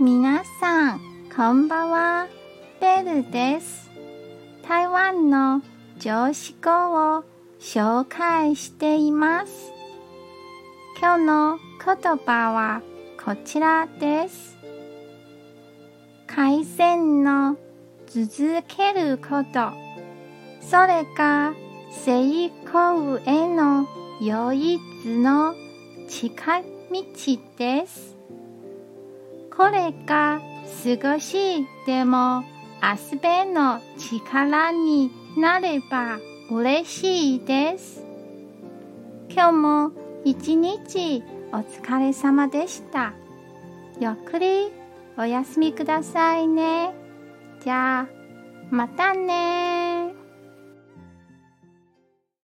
皆さん、こんばんは。ベルです。台湾の常識語を紹介しています。今日の言葉はこちらです。改善の続けること。それが成功への唯一の近道です。これが少しでも遊べの力になれば嬉しいです。今日も一日お疲れ様でした。ゆっくりお休みくださいね。じゃあ、またね